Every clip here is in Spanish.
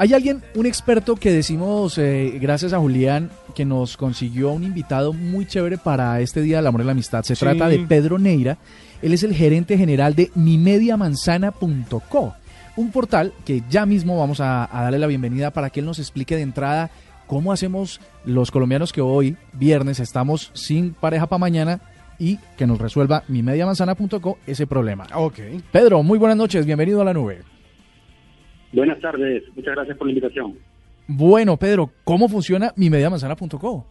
Hay alguien, un experto que decimos, eh, gracias a Julián, que nos consiguió un invitado muy chévere para este Día del Amor y la Amistad. Se trata de Pedro Neira. Él es el gerente general de mimediamanzana.co, un portal que ya mismo vamos a, darle la bienvenida para que él nos explique de entrada cómo hacemos los colombianos que hoy, viernes, estamos sin pareja para mañana y que nos resuelva mimediamanzana.co ese problema. Ok. Pedro, muy buenas noches, bienvenido a la nube. Buenas tardes, muchas gracias por la invitación. Bueno, Pedro, ¿cómo funciona mi mediamanzana.co?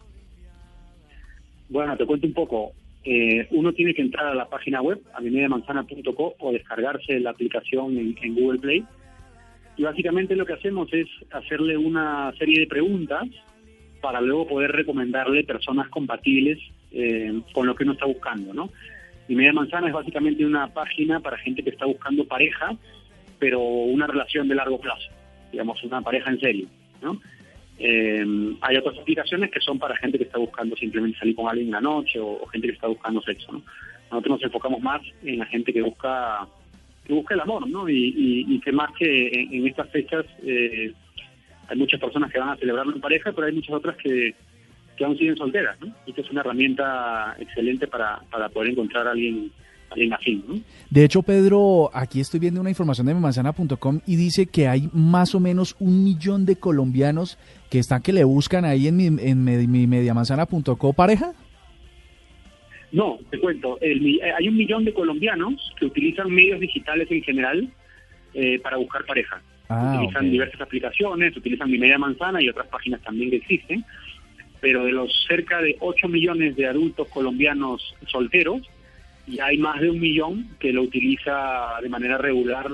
Bueno, te cuento un poco. Eh, uno tiene que entrar a la página web, a mimediamanzana.co, o descargarse la aplicación en, Google Play. Y básicamente lo que hacemos es hacerle una serie de preguntas para luego poder recomendarle personas compatibles eh, con lo que uno está buscando, ¿no? Mi Media Manzana es básicamente una página para gente que está buscando pareja pero una relación de largo plazo, digamos, una pareja en serio, ¿no? Eh, hay otras aplicaciones que son para gente que está buscando simplemente salir con alguien en la noche o, gente que está buscando sexo, ¿no? Nosotros nos enfocamos más en la gente que busca que busca el amor, ¿no? Y, que más que en, estas fechas eh, hay muchas personas que van a celebrarlo en pareja, pero hay muchas otras que, que aún siguen solteras, ¿no? Y que es una herramienta excelente para, para poder encontrar a alguien de hecho, Pedro, aquí estoy viendo una información de manzana.com y dice que hay más o menos un millón de colombianos que están que le buscan ahí en mi, en mi pareja. No, te cuento, eh, hay un millón de colombianos que utilizan medios digitales en general eh, para buscar pareja. Ah, utilizan diversas aplicaciones, utilizan mi media manzana y otras páginas también que existen, pero de los cerca de 8 millones de adultos colombianos solteros, y hay más de un millón que lo utiliza de manera regular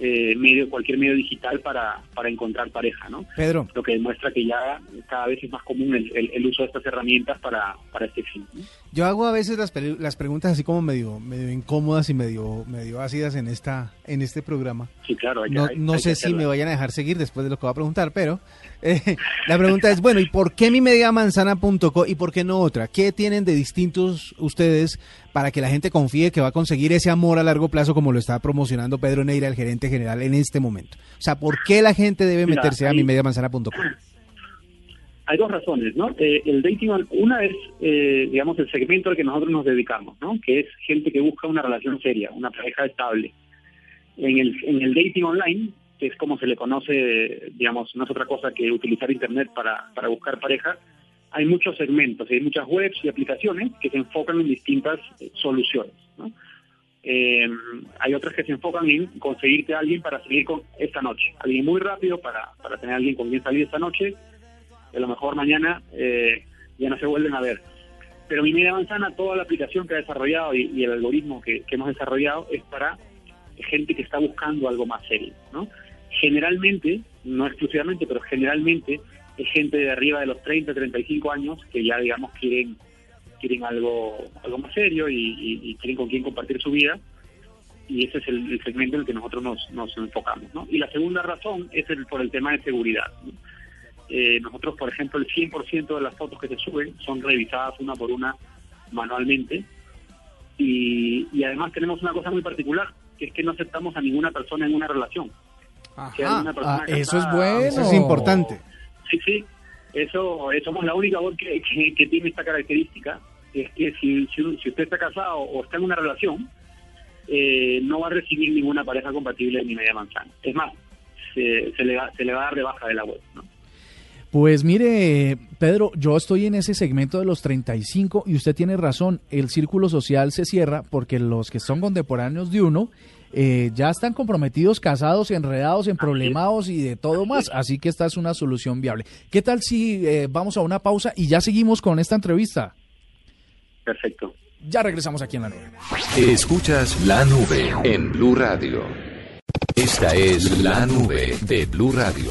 eh, medio cualquier medio digital para, para encontrar pareja, ¿no? Pedro. Lo que demuestra que ya cada vez es más común el, el, uso de estas herramientas para, para este fin. Yo hago a veces las, las preguntas así como medio medio incómodas y medio medio ácidas en esta en este programa. Sí, claro. no no sé si me vayan a dejar seguir después de lo que voy a preguntar, pero eh, la pregunta es, bueno, ¿y por qué mi mediamanzana.co y por qué no otra? ¿Qué tienen de distintos ustedes para que la gente confíe que va a conseguir ese amor a largo plazo como lo está promocionando Pedro Neira, el gerente general, en este momento? O sea, ¿por qué la gente debe meterse a mi mediamanzana.com? Hay dos razones, ¿no? Eh, el dating, una es, eh, digamos, el segmento al que nosotros nos dedicamos, ¿no? Que es gente que busca una relación seria, una pareja estable. En el, en el dating online, que es como se le conoce, digamos, no es otra cosa que utilizar Internet para, para buscar pareja, hay muchos segmentos, hay muchas webs y aplicaciones que se enfocan en distintas eh, soluciones. ¿no? Eh, hay otras que se enfocan en conseguirte a alguien para salir con esta noche, alguien muy rápido para, para tener a alguien con quien salir esta noche, a lo mejor mañana eh, ya no se vuelven a ver. Pero mi media manzana, toda la aplicación que ha desarrollado y, el algoritmo que, que, hemos desarrollado es para gente que está buscando algo más serio, ¿no? Generalmente, no exclusivamente, pero generalmente es gente de arriba de los 30, 35 años que ya, digamos, quieren quieren algo algo más serio y, quieren con quién compartir su vida y ese es el, segmento en el que nosotros nos, nos enfocamos. ¿no? Y la segunda razón es el, por el tema de seguridad. Eh, nosotros, por ejemplo, el 100% de las fotos que se suben son revisadas una por una manualmente y, y además tenemos una cosa muy particular, que es que no aceptamos a ninguna persona en una relación. Ah, eso es bueno. Eso es importante. Sí, sí. Eso, eh, somos la única voz que, que, tiene esta característica. Es que si, si, usted está casado o está en una relación, eh, no va a recibir ninguna pareja compatible ni media manzana. Es más, se, se, le, va, se le va a dar de baja de la web. ¿no? Pues mire, Pedro, yo estoy en ese segmento de los 35 y usted tiene razón, el círculo social se cierra porque los que son contemporáneos de uno eh, ya están comprometidos, casados, enredados, en problemados y de todo más, así que esta es una solución viable. ¿Qué tal si eh, vamos a una pausa y ya seguimos con esta entrevista? Perfecto. Ya regresamos aquí en la nube. Escuchas la nube en Blue Radio. Esta es la nube de Blue Radio.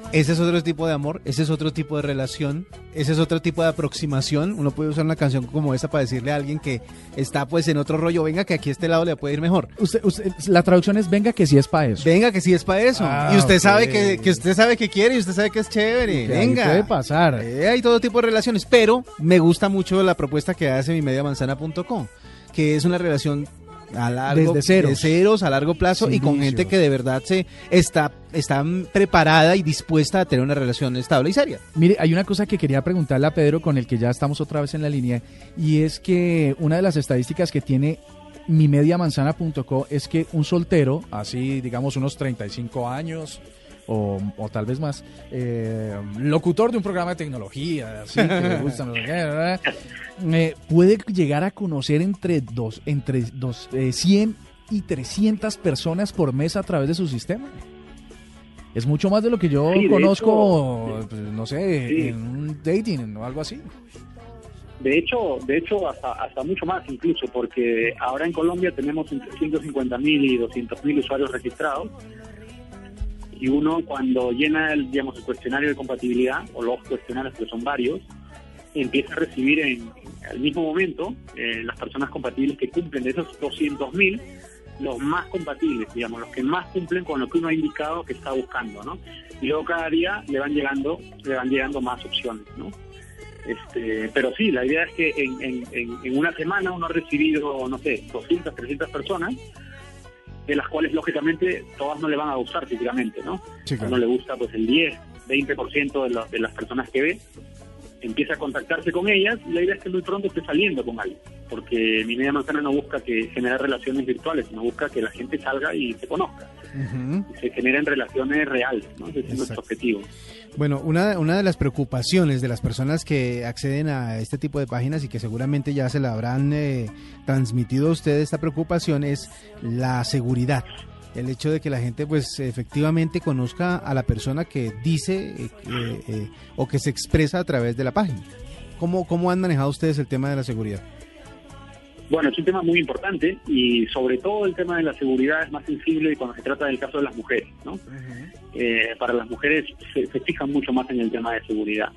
ese es otro tipo de amor, ese es otro tipo de relación, ese es otro tipo de aproximación. Uno puede usar una canción como esta para decirle a alguien que está pues en otro rollo, venga que aquí a este lado le puede ir mejor. Usted, usted- la traducción es venga que sí es para eso. Venga que sí es para eso. Ah, y usted sabe que, que usted sabe que quiere y usted sabe que es chévere. Venga. puede pasar. Eh, hay todo tipo de relaciones, pero me gusta mucho la propuesta que hace mi mediamanzana.com, que es una relación a largo Desde ceros. de ceros a largo plazo Sin y con vicios. gente que de verdad se está está preparada y dispuesta a tener una relación estable y seria. Mire, hay una cosa que quería preguntarle a Pedro con el que ya estamos otra vez en la línea y es que una de las estadísticas que tiene mi mediamanzana.co es que un soltero, así digamos unos 35 años o, o tal vez más, eh, locutor de un programa de tecnología, así que le gusta, no sé qué, ¿verdad? Eh, puede llegar a conocer entre, dos, entre dos, eh, 100 y 300 personas por mes a través de su sistema. Es mucho más de lo que yo Sí, conozco, hecho, pues, no sé, sí. en un dating o algo así. De hecho, de hecho hasta, hasta mucho más incluso, porque ahora en Colombia tenemos entre 150.000 y 200.000 usuarios registrados. Y uno cuando llena el, digamos, el cuestionario de compatibilidad, o los cuestionarios que son varios, empieza a recibir en, al mismo momento eh, las personas compatibles que cumplen de esos 200.000, los más compatibles, digamos, los que más cumplen con lo que uno ha indicado que está buscando, ¿no? Y luego cada día le van llegando, le van llegando más opciones, ¿no? Este, pero sí, la idea es que en, en, en, una semana uno ha recibido, no sé, 200, 300 personas, de las cuales lógicamente todas no le van a gustar físicamente, ¿no? Sí, uno le gusta pues el 10, 20% de, lo- de las personas que ve, empieza a contactarse con ellas y la idea es que muy pronto esté saliendo con alguien, porque mi media manzana no busca que generar relaciones virtuales, sino busca que la gente salga y se conozca, Y se generen relaciones reales, ¿no? Ese es Exacto. nuestro objetivo. Bueno, una, una de las preocupaciones de las personas que acceden a este tipo de páginas y que seguramente ya se la habrán eh, transmitido a ustedes esta preocupación es la seguridad. El hecho de que la gente pues efectivamente conozca a la persona que dice eh, eh, eh, o que se expresa a través de la página. ¿Cómo, ¿Cómo han manejado ustedes el tema de la seguridad? Bueno, es un tema muy importante y sobre todo el tema de la seguridad es más sensible cuando se trata del caso de las mujeres, ¿no? Eh, para las mujeres se, se fijan mucho más en el tema de seguridad.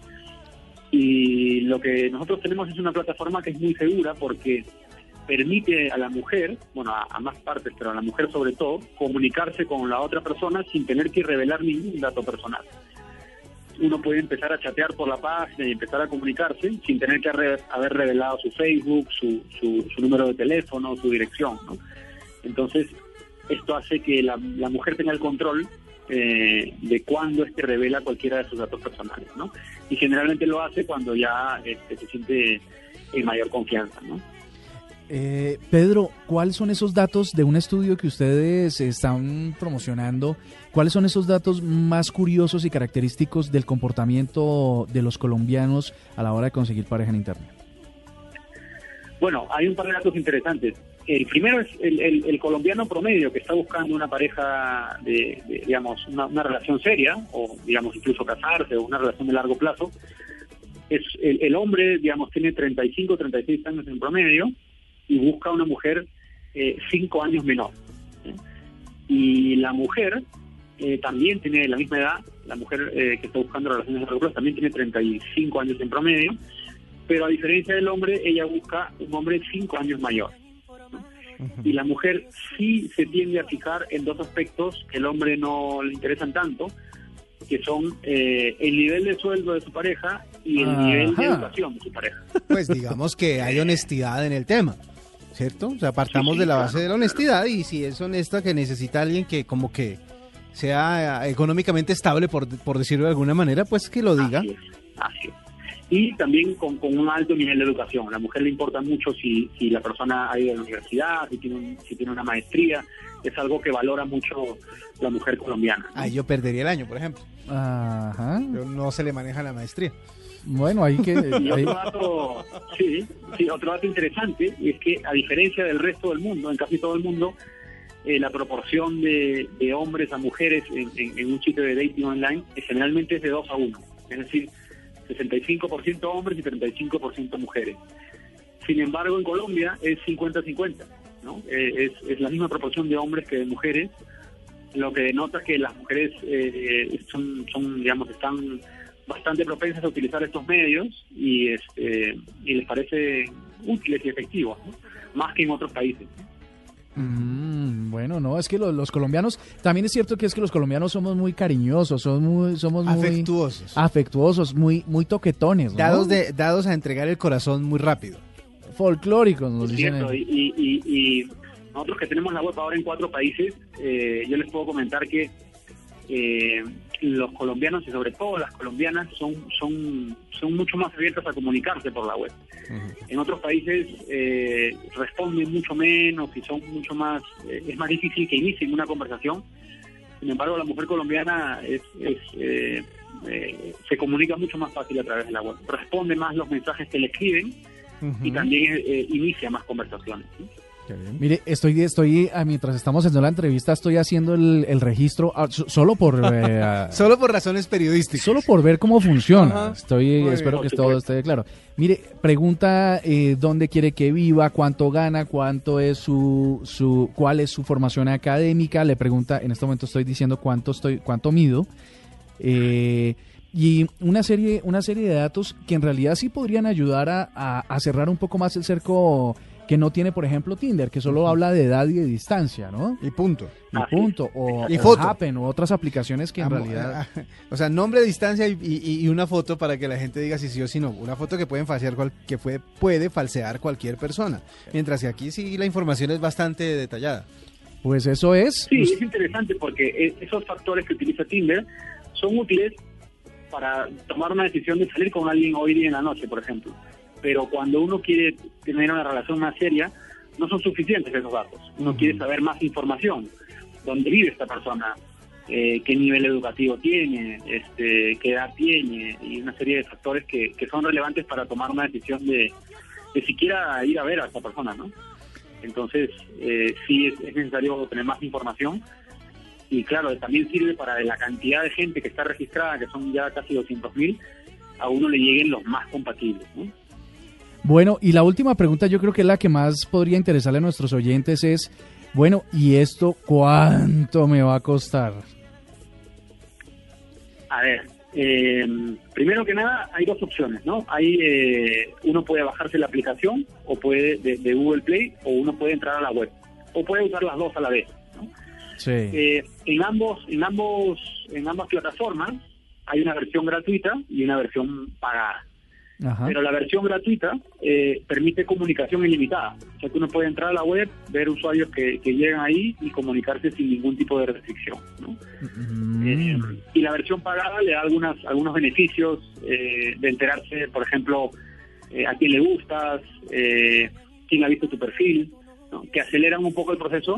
Y lo que nosotros tenemos es una plataforma que es muy segura porque permite a la mujer, bueno, a, a más partes, pero a la mujer sobre todo, comunicarse con la otra persona sin tener que revelar ningún dato personal. Uno puede empezar a chatear por la página y empezar a comunicarse sin tener que haber revelado su Facebook, su, su, su número de teléfono, su dirección, ¿no? Entonces, esto hace que la, la mujer tenga el control eh, de cuándo es que revela cualquiera de sus datos personales, ¿no? Y generalmente lo hace cuando ya este, se siente en mayor confianza, ¿no? Eh, Pedro, ¿cuáles son esos datos de un estudio que ustedes están promocionando? ¿Cuáles son esos datos más curiosos y característicos del comportamiento de los colombianos a la hora de conseguir pareja en Internet? Bueno, hay un par de datos interesantes. El primero es el, colombiano promedio que está buscando una pareja de, digamos, una, una relación seria, o digamos incluso casarse, o una relación de largo plazo. Es el, el hombre, digamos, tiene 35, 36 años en promedio y busca una mujer eh, cinco años menor. ¿eh? Y la mujer eh, también tiene la misma edad, la mujer eh, que está buscando relaciones plazo también tiene 35 años en promedio, pero a diferencia del hombre, ella busca un hombre cinco años mayor. ¿no? Y la mujer sí se tiende a fijar en dos aspectos que el hombre no le interesan tanto, que son eh, el nivel de sueldo de su pareja y el Ajá. nivel de educación de su pareja. Pues digamos que hay honestidad en el tema, ¿cierto? O sea, partamos Sí, sí, de la claro, base de la honestidad y si es honesta que necesita alguien que como que sea eh, económicamente estable, por, por decirlo de alguna manera, pues que lo diga. Así es, así es. Y también con, con un alto nivel de educación. A la mujer le importa mucho si, si la persona ha ido a la universidad, si tiene, un- si tiene una maestría. Es algo que valora mucho la mujer colombiana. ¿no? Ahí yo perdería el año, por ejemplo. Ajá. Pero no se le maneja la maestría. Bueno, ahí que... Y otro dato, sí, sí, otro dato interesante es que a diferencia del resto del mundo, en casi todo el mundo, eh, la proporción de, de hombres a mujeres en, en- en un sitio de dating online eh, generalmente es de 2 a 1. Es decir, 65% hombres y 35% mujeres. Sin embargo, en Colombia es 50-50, ¿no? Eh, es, es la misma proporción de hombres que de mujeres lo que denota que las mujeres eh, son, son, digamos, están bastante propensas a utilizar estos medios y, este, y les parece útiles y efectivos, ¿no? más que en otros países. Mm, bueno, no, es que los, los colombianos, también es cierto que es que los colombianos somos muy cariñosos, somos muy, somos muy Afectuosos. afectuosos, muy, muy toquetones, ¿no? Dados, de, dados a entregar el corazón muy rápido. folclóricos, nos Es dicen. cierto, y, y- y- y nosotros que tenemos la web ahora en cuatro países, eh, yo les puedo comentar que eh, los colombianos y sobre todo las colombianas son, son, son mucho más abiertas a comunicarse por la web. En otros países eh, responden mucho menos y son mucho más, eh, es más difícil que inicien una conversación. Sin embargo, la mujer colombiana es, es, eh, eh, se comunica mucho más fácil a través de la web. Responde más los mensajes que le escriben y también eh, inicia más conversaciones. ¿sí? Mire, estoy, estoy, ah, mientras estamos haciendo la entrevista, estoy haciendo el, el registro ah, so- solo por eh, ah, Solo por razones periodísticas. solo por ver cómo funciona. Ajá. Estoy, Muy espero bien. que todo esté claro. Mire, pregunta eh, dónde quiere que viva, cuánto gana, cuánto es su, su, cuál es su formación académica. Le pregunta, en este momento estoy diciendo cuánto estoy, cuánto mido. Eh, y una serie, una serie de datos que en realidad sí podrían ayudar a, a- a cerrar un poco más el cerco que no tiene, por ejemplo, Tinder, que solo habla de edad y de distancia, ¿no? Y punto. Y Así punto. O, Y o foto. Happen, o otras aplicaciones que en Amo- realidad... ah, O sea, nombre, distancia y, y- y una foto para que la gente diga si sí o si no. Una foto que pueden falsear cual- que puede, puede falsear cualquier persona. Mientras que aquí sí la información es bastante detallada. Pues eso es. Sí, es interesante porque eh, esos factores que utiliza Tinder son útiles para tomar una decisión de salir con alguien hoy día en la noche, por ejemplo. Pero cuando uno quiere tener una relación más seria, no son suficientes esos datos. Uno quiere saber más información. ¿Dónde vive esta persona? Eh, ¿Qué nivel educativo tiene? Este, ¿Qué edad tiene? Y una serie de factores que, que son relevantes para tomar una decisión de, de siquiera ir a ver a esta persona, ¿no? Entonces, eh, sí es, es necesario tener más información y claro, también sirve para la cantidad de gente que está registrada, que son ya casi 200.000, a uno le lleguen los más compatibles. ¿no? Bueno, y la última pregunta yo creo que es la que más podría interesarle a nuestros oyentes es, bueno, ¿y esto cuánto me va a costar? A ver, eh, primero que nada hay dos opciones, ¿no? Hay eh, uno puede bajarse la aplicación o puede de, de Google Play o uno puede entrar a la web o puede usar las dos a la vez. ¿no? Sí. Eh, en ambos, en ambos, en ambas plataformas hay una versión gratuita y una versión pagada. Ajá. Pero la versión gratuita eh, permite comunicación ilimitada. O sea que uno puede entrar a la web, ver usuarios que, que llegan ahí y comunicarse sin ningún tipo de restricción. ¿no? Mm. Eh, y la versión pagada le da algunas, algunos beneficios eh, de enterarse, por ejemplo, eh, a quién le gustas, eh, quién ha visto tu perfil, ¿no? que aceleran un poco el proceso,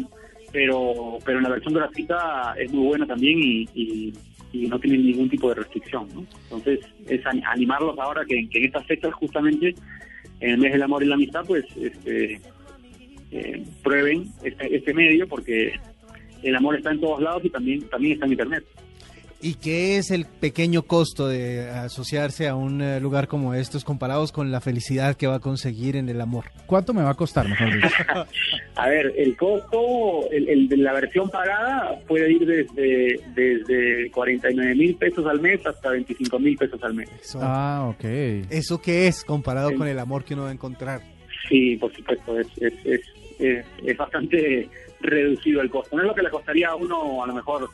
pero pero en la versión gratuita es muy buena también y, y- y no tiene ningún tipo de restricción. ¿no? Entonces, es an- animarlos ahora que, que en estas fechas, justamente, en el mes del amor y la amistad, pues este, eh, prueben este, este medio porque el amor está en todos lados y también, también está en Internet. ¿Y qué es el pequeño costo de asociarse a un eh, lugar como estos comparados con la felicidad que va a conseguir en el amor? ¿Cuánto me va a costar, mejor dicho? A ver, el costo, el, el de la versión pagada puede ir desde, desde 49 mil pesos al mes hasta 25 mil pesos al mes. Eso, Ah, ok. ¿Eso qué es comparado Sí. con el amor que uno va a encontrar? Sí, por supuesto, es, es, es, es, es bastante reducido el costo. No es lo que le costaría a uno, a lo mejor,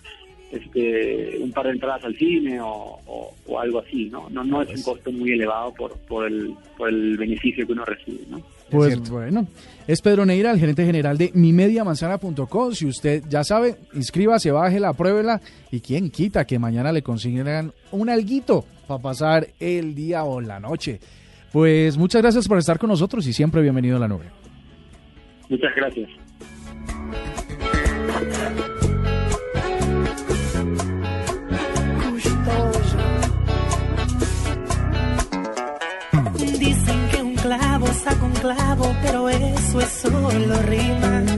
este, un par de entradas al cine o, o- o algo así, ¿no? No, no es un costo muy elevado por, por, el, por el beneficio que uno recibe, ¿no? Pues cierto. bueno, es Pedro Neira, el gerente general de mimediamanzana.com. Si usted ya sabe, inscríbase, bájela, pruébela y quién quita que mañana le consigan un alguito para pasar el día o la noche. Pues muchas gracias por estar con nosotros y siempre bienvenido a la nube. Muchas gracias. Dicen que un clavo saca un clavo, pero eso es solo rima.